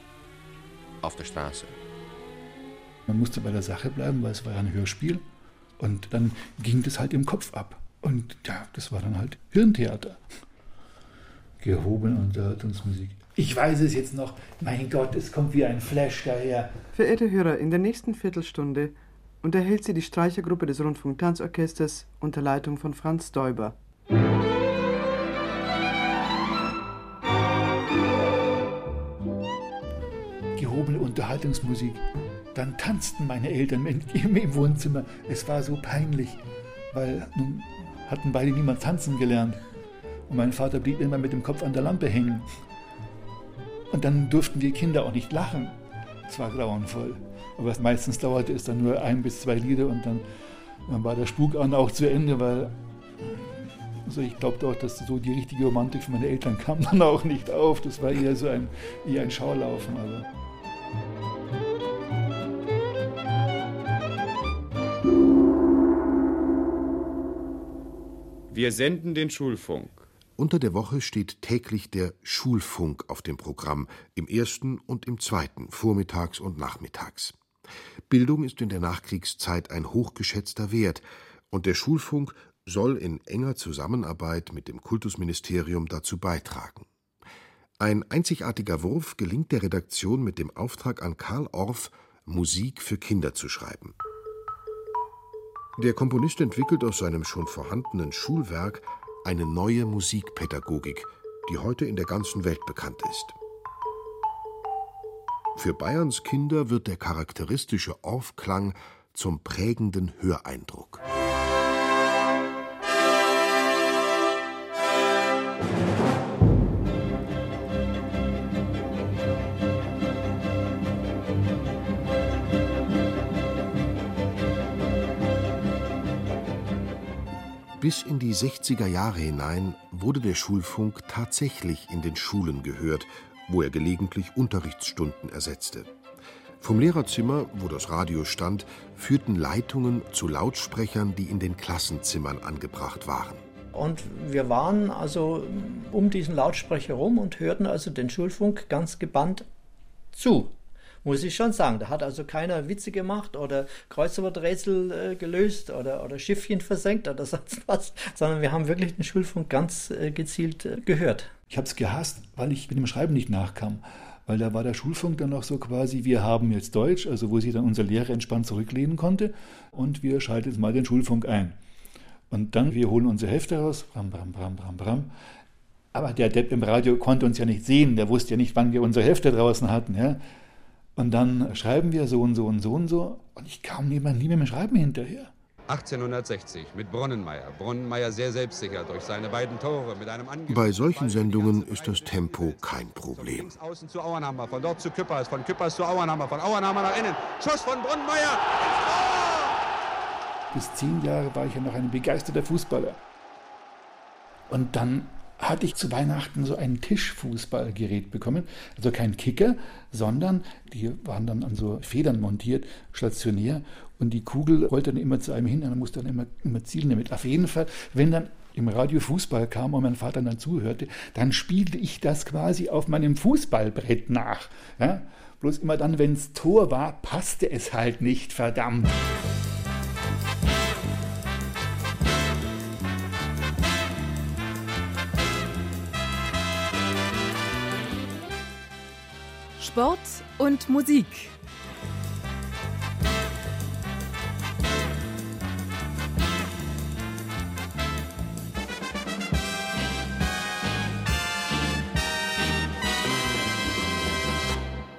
auf der Straße. Man musste bei der Sache bleiben, weil es war ja ein Hörspiel. Und dann ging das halt im Kopf ab. Und ja, das war dann halt Hirntheater. Gehobene Unterhaltungsmusik. Ich weiß es jetzt noch. Mein Gott, es kommt wie ein Flash daher. Verehrte Hörer, in der nächsten Viertelstunde unterhält sie die Streichergruppe des Rundfunktanzorchesters unter Leitung von Franz Däuber. Unterhaltungsmusik. Dann tanzten meine Eltern im Wohnzimmer. Es war so peinlich, weil nun hatten beide niemand tanzen gelernt. Und mein Vater blieb immer mit dem Kopf an der Lampe hängen. Und dann durften die Kinder auch nicht lachen. Es war grauenvoll. Aber meistens dauerte es dann nur ein bis zwei Lieder und dann, dann war der Spuk auch zu Ende, weil also ich glaube auch, dass so die richtige Romantik für meine Eltern kam dann auch nicht auf. Das war eher so ein, eher ein Schaulaufen. Aber. Wir senden den Schulfunk. Unter der Woche steht täglich der Schulfunk auf dem Programm, im ersten und im zweiten, vormittags und nachmittags. Bildung ist in der Nachkriegszeit ein hochgeschätzter Wert, und der Schulfunk soll in enger Zusammenarbeit mit dem Kultusministerium dazu beitragen. Ein einzigartiger Wurf gelingt der Redaktion mit dem Auftrag an Karl Orff, Musik für Kinder zu schreiben. Der Komponist entwickelt aus seinem schon vorhandenen Schulwerk eine neue Musikpädagogik, die heute in der ganzen Welt bekannt ist. Für Bayerns Kinder wird der charakteristische Orff-Klang zum prägenden Höreindruck. Bis in die 60er Jahre hinein wurde der Schulfunk tatsächlich in den Schulen gehört, wo er gelegentlich Unterrichtsstunden ersetzte. Vom Lehrerzimmer, wo das Radio stand, führten Leitungen zu Lautsprechern, die in den Klassenzimmern angebracht waren. Und wir waren also um diesen Lautsprecher rum und hörten also den Schulfunk ganz gebannt zu muss ich schon sagen. Da hat also keiner Witze gemacht oder Kreuzworträtsel äh, gelöst oder, oder Schiffchen versenkt oder sonst was, sondern wir haben wirklich den Schulfunk ganz äh, gezielt äh, gehört. Ich habe es gehasst, weil ich mit dem Schreiben nicht nachkam. weil da war der Schulfunk dann noch so quasi, wir haben jetzt Deutsch, also wo sich dann unser Lehrer entspannt zurücklehnen konnte und wir schalten jetzt mal den Schulfunk ein. Und dann, wir holen unsere Hefte raus, bram, bram, bram, bram, bram. Aber der Depp im Radio konnte uns ja nicht sehen, der wusste ja nicht, wann wir unsere Hefte draußen hatten. Ja? Und dann schreiben wir so und so und so und so und ich kam nie mehr, nie mehr mit dem Schreiben hinterher. 1860 mit Bronnenmeier. Bronnenmeier sehr selbstsicher durch seine beiden Tore mit einem Ange Bei solchen Sendungen ist das Tempo kein Problem. Außen zu Auernhammer, von dort zu Küppers, von Küppers zu Auernhammer, von Auernhammer nach innen. Schuss von Bronnenmeier. Bis zehn Jahre war ich ja noch ein begeisterter Fußballer. Und dann hatte ich zu Weihnachten so ein Tischfußballgerät bekommen. Also kein Kicker, sondern die waren dann an so Federn montiert, stationär. Und die Kugel rollte dann immer zu einem hin und man musste dann immer, immer zielen damit. Auf jeden Fall, wenn dann im Radio Fußball kam und mein Vater dann zuhörte, dann spielte ich das quasi auf meinem Fußballbrett nach. Ja? Bloß immer dann, wenn es Tor war, passte es halt nicht, verdammt. Sport und Musik.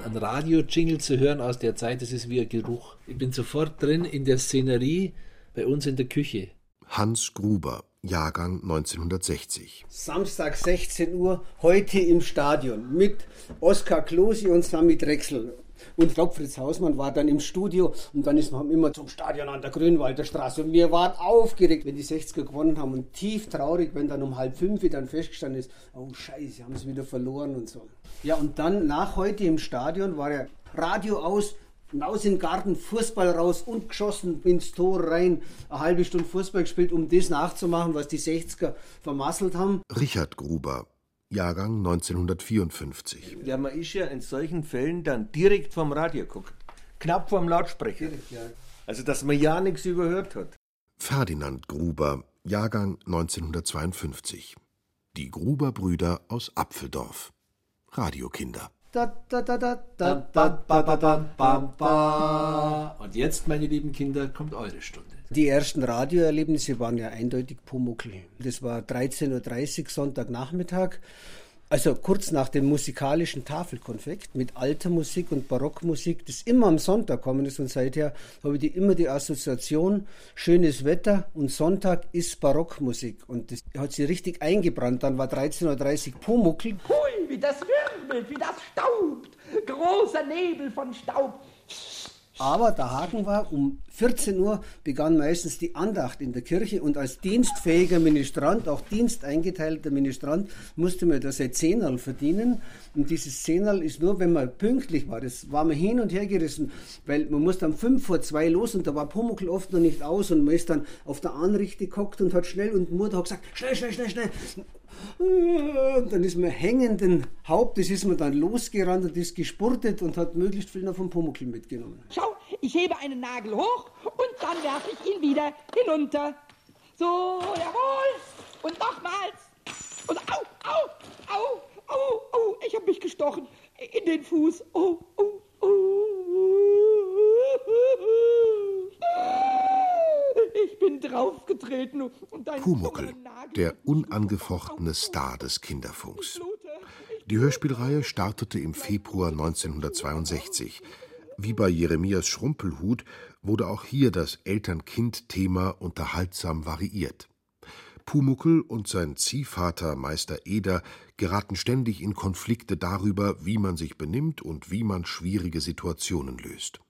Ein Radio-Jingle zu hören aus der Zeit, das ist wie ein Geruch. Ich bin sofort drin in der Szenerie bei uns in der Küche. Hans Gruber, Jahrgang 1960. Samstag 16 Uhr, heute im Stadion mit Oskar Klosi und Sami Drechsel. Und ich glaube, Fritz Hausmann war dann im Studio und dann ist man immer zum Stadion an der Grünwalder Straße. Und wir waren aufgeregt, wenn die 60er gewonnen haben und tief traurig, wenn dann um halb fünf dann festgestanden ist, oh Scheiße, haben sie wieder verloren und so. Ja, und dann nach heute im Stadion war ja Radio aus, Hinaus in den Garten, Fußball raus und geschossen ins Tor rein. Eine halbe Stunde Fußball gespielt, um das nachzumachen, was die 60er vermasselt haben. Richard Gruber, Jahrgang 1954. Ja, man ist ja in solchen Fällen dann direkt vom Radio guckt. Knapp vom Lautsprecher. Also, dass man ja nichts überhört hat. Ferdinand Gruber, Jahrgang 1952. Die Gruber-Brüder aus Apfeldorf. Radiokinder. Und jetzt, meine lieben Kinder, kommt eure Stunde. Die ersten Radioerlebnisse waren ja eindeutig Pumuckl. Das war 13.30 Uhr Sonntagnachmittag. Also kurz nach dem musikalischen Tafelkonfekt mit alter Musik und Barockmusik, das immer am Sonntag kommen ist und seither habe ich die, immer die Assoziation, schönes Wetter und Sonntag ist Barockmusik und das hat sie richtig eingebrannt. Dann war 13.30 Uhr Pumuckl. Hui, wie das wirbelt, wie das staubt. Großer Nebel von Staub. Aber der Haken war, um 14 Uhr begann meistens die Andacht in der Kirche und als dienstfähiger Ministrant, auch diensteingeteilter Ministrant, musste man das ein Zehnerl verdienen. Und dieses Zehnerl ist nur, wenn man pünktlich war. Das war man hin und her gerissen, weil man musste um 5 vor 2 los und da war Pumuckl oft noch nicht aus und man ist dann auf der Anrichte gehockt und hat schnell und Mutter hat gesagt, schnell, schnell, schnell, schnell. Und dann ist man hängenden Hauptes ist man dann losgerannt und ist gespurtet und hat möglichst viel noch vom Pumuckl mitgenommen. Schau, ich hebe einen Nagel hoch und dann werfe ich ihn wieder hinunter. So, jawohl. Und nochmals. Und au, au, au, au, au, ich habe mich gestochen in den Fuß. Oh, oh, oh. Ich bin draufgetreten und dein Pumuckl, der unangefochtene Star des Kinderfunks. Die Hörspielreihe startete im Februar 1962. Wie bei Jeremias Schrumpelhut wurde auch hier das Eltern-Kind-Thema unterhaltsam variiert. Pumuckl und sein Ziehvater Meister Eder geraten ständig in Konflikte darüber, wie man sich benimmt und wie man schwierige Situationen löst.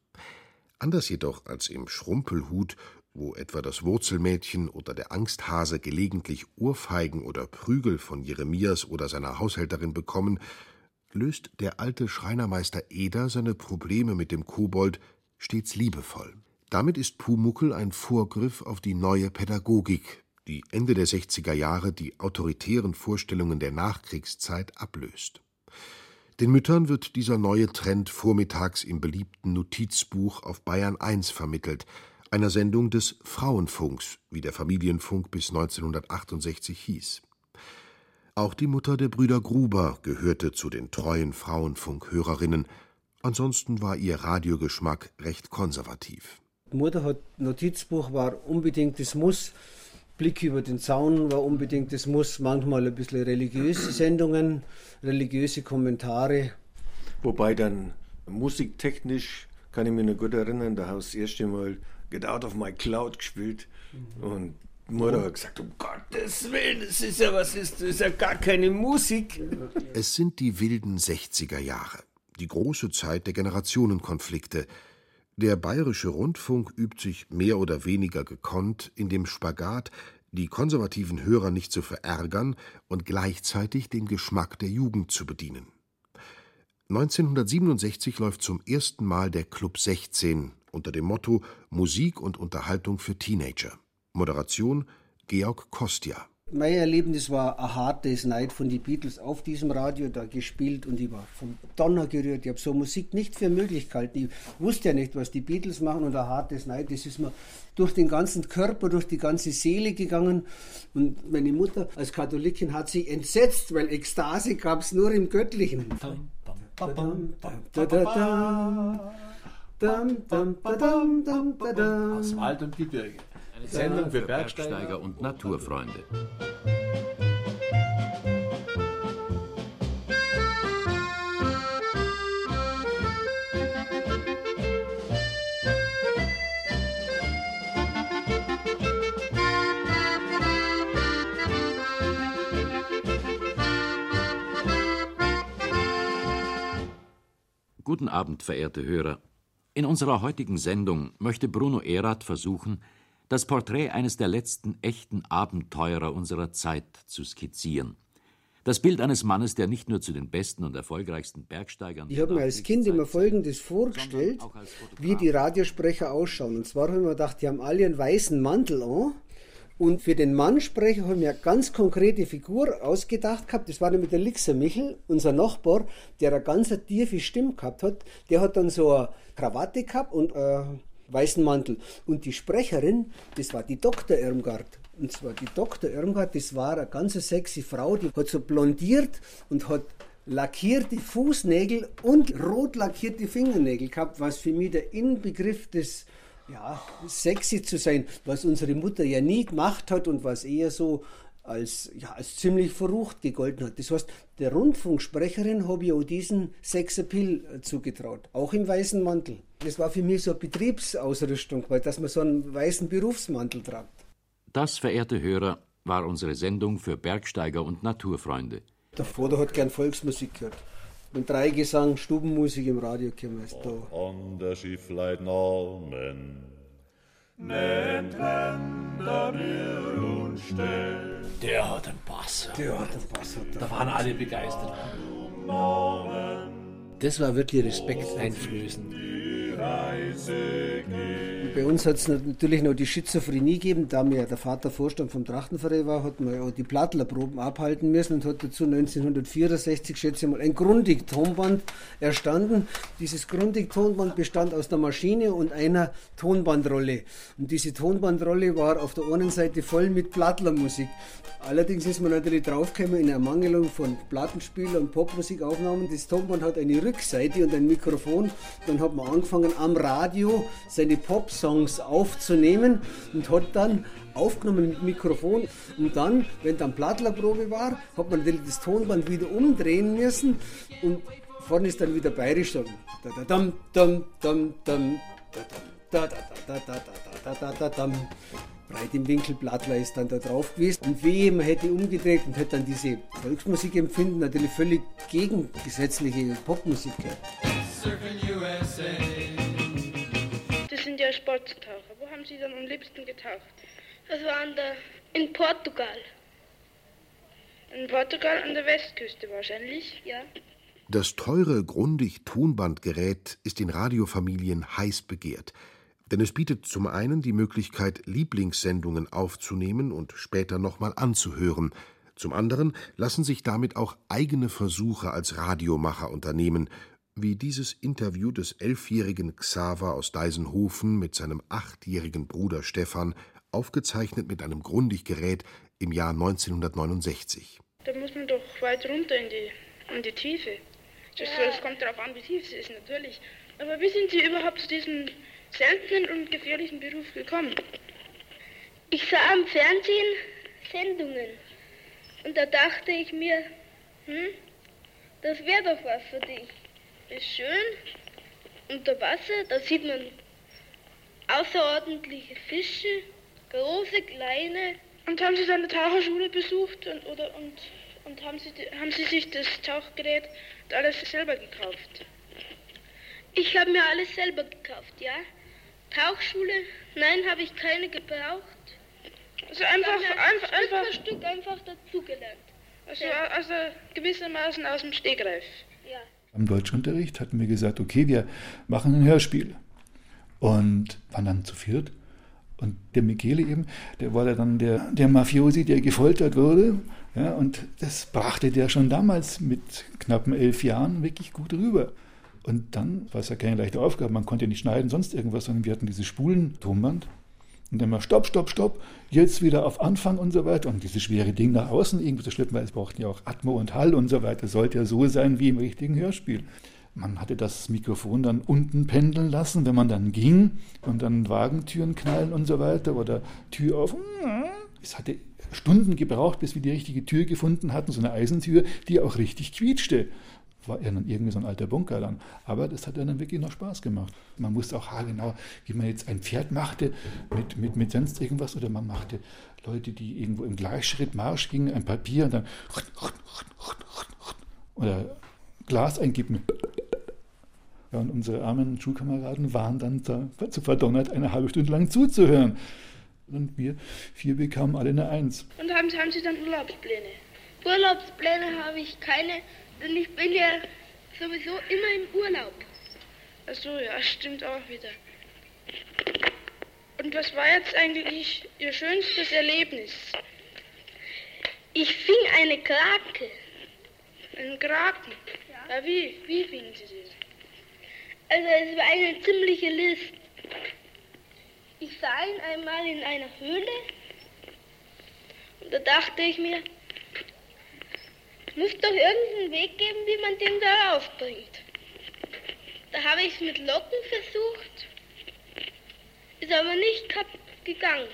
Anders jedoch als im Schrumpelhut, wo etwa das Wurzelmädchen oder der Angsthase gelegentlich Ohrfeigen oder Prügel von Jeremias oder seiner Haushälterin bekommen, löst der alte Schreinermeister Eder seine Probleme mit dem Kobold stets liebevoll. Damit ist Pumuckl ein Vorgriff auf die neue Pädagogik, die Ende der 60er Jahre die autoritären Vorstellungen der Nachkriegszeit ablöst. Den Müttern wird dieser neue Trend vormittags im beliebten Notizbuch auf Bayern 1 vermittelt, einer Sendung des Frauenfunks, wie der Familienfunk bis 1968 hieß. Auch die Mutter der Brüder Gruber gehörte zu den treuen Frauenfunkhörerinnen. Ansonsten war ihr Radiogeschmack recht konservativ. Die Mutter hat Notizbuch, war unbedingt das Muss. Blick über den Zaun war unbedingt das Muss. Manchmal ein bisschen religiöse Sendungen, religiöse Kommentare. Wobei dann musiktechnisch kann ich mich noch gut erinnern, da hast du das erste Mal Get Out of My Cloud gespielt. Und die Mutter hat gesagt, um Gottes Willen, das ist ja was, ist, das ist ja gar keine Musik. Es sind die wilden 60er Jahre, die große Zeit der Generationenkonflikte. Der bayerische Rundfunk übt sich mehr oder weniger gekonnt in dem Spagat, die konservativen Hörer nicht zu verärgern und gleichzeitig den Geschmack der Jugend zu bedienen. 1967 läuft zum ersten Mal der Club 16 unter dem Motto Musik und Unterhaltung für Teenager. Moderation Georg Kostja. Mein Erlebnis war A Hard Day's Night von den Beatles auf diesem Radio da gespielt und ich war vom Donner gerührt. Ich habe so Musik nicht für möglich gehalten. Ich wusste ja nicht, was die Beatles machen und A Hard Day's Night, das ist mir durch den ganzen Körper, durch die ganze Seele gegangen. Und meine Mutter als Katholikin hat sich entsetzt, weil Ekstase gab es nur im Göttlichen. Aus Wald und Gebirge. Sendung für Bergsteiger und Naturfreunde. Guten Abend, verehrte Hörer. In unserer heutigen Sendung möchte Bruno Erath versuchen, das Porträt eines der letzten echten Abenteurer unserer Zeit zu skizzieren. Das Bild eines Mannes, der nicht nur zu den besten und erfolgreichsten Bergsteigern. Ich habe mir als Kind immer Folgendes vorgestellt, wie die Radiosprecher ausschauen. Und zwar habe ich mir gedacht, die haben alle einen weißen Mantel an. Und für den Mannsprecher habe ich mir eine ganz konkrete Figur ausgedacht gehabt. Das war nämlich der Lixer Michel, unser Nachbar, der eine ganz tiefe Stimme gehabt hat. Der hat dann so eine Krawatte gehabt und einen weißen Mantel. Und die Sprecherin, das war die Dr. Irmgard. Und zwar die Dr. Irmgard, das war eine ganz sexy Frau, die hat so blondiert und hat lackierte Fußnägel und rot lackierte Fingernägel gehabt, was für mich der Inbegriff des ja, sexy zu sein, was unsere Mutter ja nie gemacht hat und was eher so als, ja, als ziemlich verrucht gegolten hat. Das heißt, der Rundfunksprecherin habe ich auch diesen Sexappeal äh, zugetraut, auch im weißen Mantel. Das war für mich so eine Betriebsausrüstung, weil dass man so einen weißen Berufsmantel tragt. Das, verehrte Hörer, war unsere Sendung für Bergsteiger und Naturfreunde. Der Vater hat gern Volksmusik gehört. Und Dreigesang, Stubenmusik im Radio käme es da. An der Schiffleit Namen nennt Länder mir und stellt. Der hat einen Bass. Der hat einen Bass. Da waren alle begeistert. Das war wirklich respekteinflößend. Bei uns hat es natürlich noch die Schizophrenie gegeben, da mir der Vater Vorstand vom Trachtenverein war, hat man auch die Plattlerproben abhalten müssen und hat dazu 1964, schätze ich mal, ein Grundig-Tonband erstanden. Dieses Grundig-Tonband bestand aus der Maschine und einer Tonbandrolle. Und diese Tonbandrolle war auf der einen Seite voll mit Plattlermusik. Allerdings ist man natürlich draufgekommen in Ermangelung von Plattenspiel und Popmusikaufnahmen. Das Tonband hat eine Rückseite und ein Mikrofon. Dann hat man angefangen am Radio seine Pop-Songs aufzunehmen und hat dann aufgenommen mit Mikrofon. Und dann, wenn dann Plattlerprobe war, hat man das Tonband wieder umdrehen müssen und vorne ist dann wieder bayerisch breit im Winkel Blattler ist dann da drauf gewesen. Und wie man hätte umgedreht und hätte dann diese Volksmusik empfinden, natürlich völlig gegengesetzliche Popmusik gehört. Das sind ja Sporttaucher. Wo haben Sie dann am liebsten getaucht? Das war an der, in Portugal. In Portugal an der Westküste wahrscheinlich, ja. Das teure Grundig-Tonbandgerät ist in Radiofamilien heiß begehrt denn es bietet zum einen die Möglichkeit, Lieblingssendungen aufzunehmen und später nochmal anzuhören, zum anderen lassen sich damit auch eigene Versuche als Radiomacher unternehmen, wie dieses Interview des elfjährigen Xaver aus Deisenhofen mit seinem achtjährigen Bruder Stefan, aufgezeichnet mit einem Grundig-Gerät im Jahr 1969. Da muss man doch weit runter in die, in die Tiefe. Das, Ja. das kommt darauf an, wie tief sie ist, natürlich. Aber wie sind Sie überhaupt zu diesem seltenen und gefährlichen Beruf gekommen? Ich sah am Fernsehen Sendungen und da dachte ich mir, hm, das wäre doch was für dich. Ist schön, unter Wasser, da sieht man außerordentliche Fische, große, kleine. Und haben Sie dann eine Taucherschule besucht und, oder, und, und haben, Sie, haben Sie sich das Tauchgerät und alles selber gekauft? Ich habe mir alles selber gekauft, ja. Tauchschule, nein, habe ich keine gebraucht. Also einfach, einfach, Stück einfach, Stück einfach dazugelernt. also, also gewissermaßen aus dem Stegreif. Am Deutschunterricht hatten wir gesagt, okay, wir machen ein Hörspiel. Und waren dann zu viert. Und der Michele eben, der war ja dann der, der Mafiosi, der gefoltert wurde. Ja, und das brachte der schon damals mit knappen elf Jahren wirklich gut rüber. Und dann war es ja keine leichte Aufgabe, man konnte ja nicht schneiden, sonst irgendwas, sondern wir hatten diese Spulen-Tonband. Und dann mal Stopp, Stopp, Stopp, jetzt wieder auf Anfang und so weiter. Und dieses schwere Ding nach außen irgendwie zu schleppen, weil es brauchten ja auch Atmo und Hall und so weiter. Sollte ja so sein wie im richtigen Hörspiel. Man hatte das Mikrofon dann unten pendeln lassen, wenn man dann ging und dann Wagentüren knallen und so weiter oder Tür auf. Es hatte Stunden gebraucht, bis wir die richtige Tür gefunden hatten, so eine Eisentür, die auch richtig quietschte. War ja dann irgendwie so ein alter Bunker dann. Aber das hat dann wirklich noch Spaß gemacht. Man wusste auch haargenau, wie man jetzt ein Pferd machte mit, mit, mit sonst irgendwas oder man machte Leute, die irgendwo im Gleichschritt Marsch gingen, ein Papier und dann oder Glas einkippen. Ja, und unsere armen Schulkameraden waren dann dazu verdonnert, eine halbe Stunde lang zuzuhören. Und wir vier bekamen alle eine Eins. Und haben, haben Sie dann Urlaubspläne? Urlaubspläne habe ich keine, denn ich bin ja sowieso immer im Urlaub. Ach so, ja, stimmt auch wieder. Und was war jetzt eigentlich Ihr schönstes Erlebnis? Ich fing eine Krake. Einen Kraken? Ja. ja wie? Wie fingen Sie das? Also es war eine ziemliche List. Ich sah ihn einmal in einer Höhle und da dachte ich mir, muss doch irgendeinen Weg geben, wie man den da rausbringt. Da habe ich es mit Locken versucht, ist aber nicht gegangen.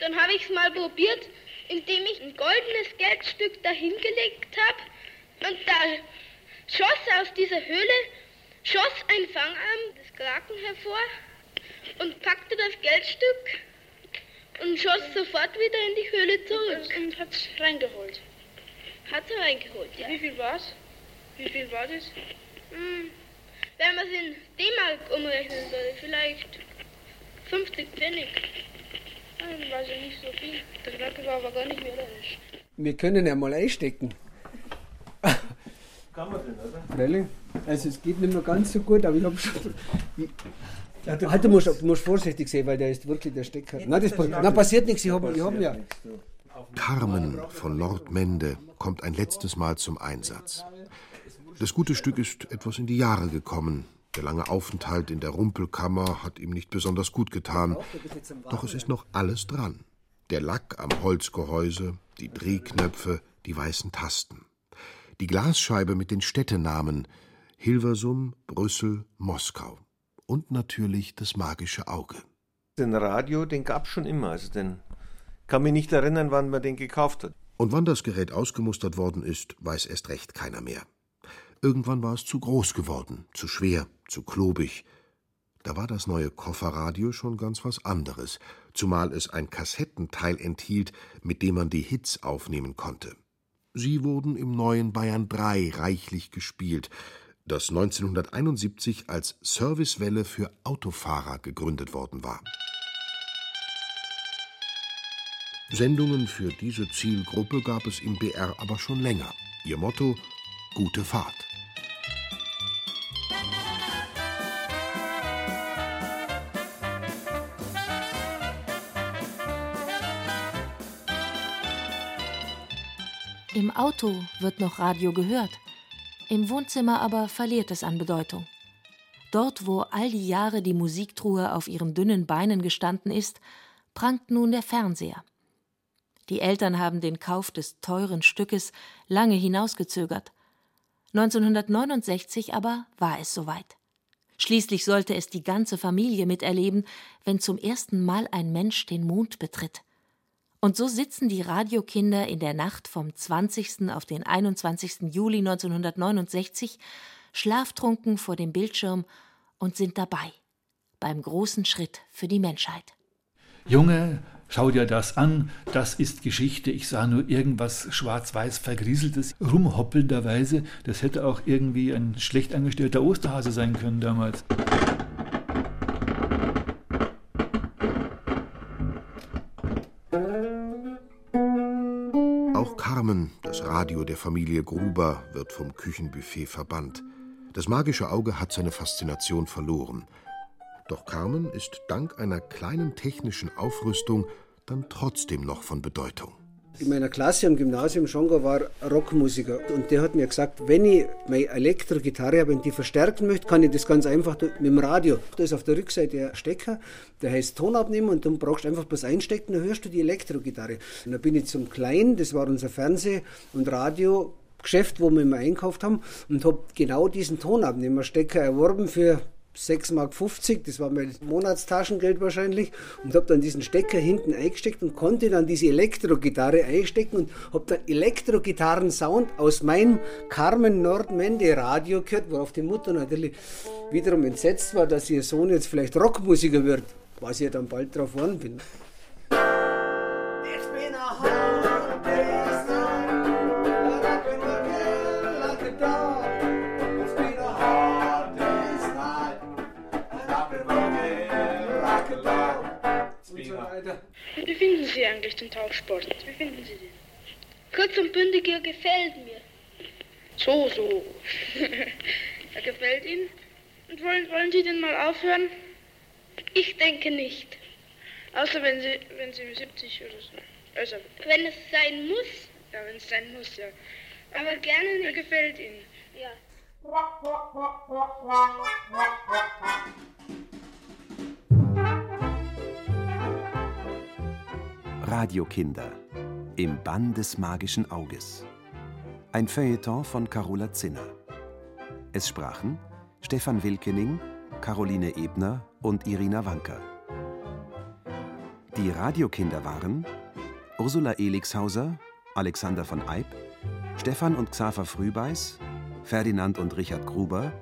Dann habe ich es mal probiert, indem ich ein goldenes Geldstück dahingelegt habe und da schoss aus dieser Höhle schoss ein Fangarm des Kraken hervor und packte das Geldstück und schoss sofort wieder in die Höhle zurück. Und hat's reingeholt. Hat's reingeholt, ja. Wie viel war's? Wie viel war das? Hm, wenn man es in D-Mark umrechnen würde, vielleicht 50 Pfennig. Dann war es ja nicht so viel. Der Krake war aber gar nicht wählerisch. Wir können ja mal einstecken. Kann man denn, oder? Freilich. Also es geht nicht mehr ganz so gut, aber ich habe schon. Ich, ja, du, halt, du, musst, du musst vorsichtig sein, weil der ist wirklich der Stecker. Nein, das, nein, passiert nichts, ich habe ich hab ja. Carmen von Nordmende kommt ein letztes Mal zum Einsatz. Das gute Stück ist etwas in die Jahre gekommen. Der lange Aufenthalt in der Rumpelkammer hat ihm nicht besonders gut getan. Doch es ist noch alles dran. Der Lack am Holzgehäuse, die Drehknöpfe, die weißen Tasten. Die Glasscheibe mit den Städtenamen Hilversum, Brüssel, Moskau. Und natürlich das magische Auge. Den Radio, den gab es schon immer. Also den kann mich nicht erinnern, wann man den gekauft hat. Und wann das Gerät ausgemustert worden ist, weiß erst recht keiner mehr. Irgendwann war es zu groß geworden, zu schwer, zu klobig. Da war das neue Kofferradio schon ganz was anderes, zumal es ein Kassettenteil enthielt, mit dem man die Hits aufnehmen konnte. Sie wurden im neuen Bayern 3 reichlich gespielt, das 1971 als Servicewelle für Autofahrer gegründet worden war. Sendungen für diese Zielgruppe gab es im BR aber schon länger. Ihr Motto: Gute Fahrt. Im Auto wird noch Radio gehört, im Wohnzimmer aber verliert es an Bedeutung. Dort, wo all die Jahre die Musiktruhe auf ihren dünnen Beinen gestanden ist, prangt nun der Fernseher. Die Eltern haben den Kauf des teuren Stückes lange hinausgezögert. 1969 aber war es soweit. Schließlich sollte es die ganze Familie miterleben, wenn zum ersten Mal ein Mensch den Mond betritt. Und so sitzen die Radiokinder in der Nacht vom 20. auf den 21. Juli 1969 schlaftrunken vor dem Bildschirm und sind dabei beim großen Schritt für die Menschheit. Junge, schau dir das an, das ist Geschichte. Ich sah nur irgendwas schwarz-weiß vergrieseltes, rumhoppelnderweise. Das hätte auch irgendwie ein schlecht angestellter Osterhase sein können damals. Auch Carmen, das Radio der Familie Gruber, wird vom Küchenbuffet verbannt. Das magische Auge hat seine Faszination verloren. Doch Carmen ist dank einer kleinen technischen Aufrüstung dann trotzdem noch von Bedeutung. In meiner Klasse am Gymnasium Schonga war Rockmusiker und der hat mir gesagt, wenn ich meine Elektrogitarre habe und die verstärken möchte, kann ich das ganz einfach mit dem Radio. Da ist auf der Rückseite ein Stecker, der heißt Tonabnehmer und dann brauchst du einfach bloß einstecken, dann hörst du die Elektrogitarre. Und dann bin ich zum Kleinen, das war unser Fernseh- und Radiogeschäft, wo wir immer einkauft haben und habe genau diesen Tonabnehmerstecker erworben für 6,50 Mark, das war mein Monatstaschengeld wahrscheinlich, und habe dann diesen Stecker hinten eingesteckt und konnte dann diese Elektrogitarre einstecken und habe dann Elektrogitarren-Sound aus meinem Carmen Nordmende Radio gehört, worauf die Mutter natürlich wiederum entsetzt war, dass ihr Sohn jetzt vielleicht Rockmusiker wird, was ich dann bald drauf geworden bin. Wie finden Sie eigentlich den Tauchsport? Wie finden Sie den? Kurz und bündig, er gefällt mir. So, so. er gefällt Ihnen? Und wollen, wollen Sie denn mal aufhören? Ich denke nicht. Außer wenn Sie, wenn Sie 70 oder so. Also, wenn es sein muss? Ja, wenn es sein muss, ja. Aber, Aber gerne nicht. Er gefällt Ihnen? Ja. Radiokinder im Bann des magischen Auges. Ein Feuilleton von Carola Zinner. Es sprachen Stefan Wilkening, Caroline Ebner und Irina Wanker. Die Radiokinder waren Ursula Elixhauser, Alexander von Eyb, Stefan und Xaver Frühbeiß, Ferdinand und Richard Gruber,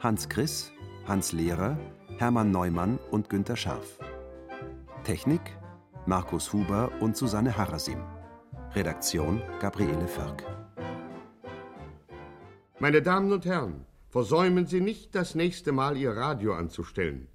Hans Kriss, Hans Lehrer, Hermann Neumann und Günter Scharf. Technik Markus Huber und Susanne Harasim. Redaktion Gabriele Förk. Meine Damen und Herren, versäumen Sie nicht, das nächste Mal Ihr Radio anzustellen.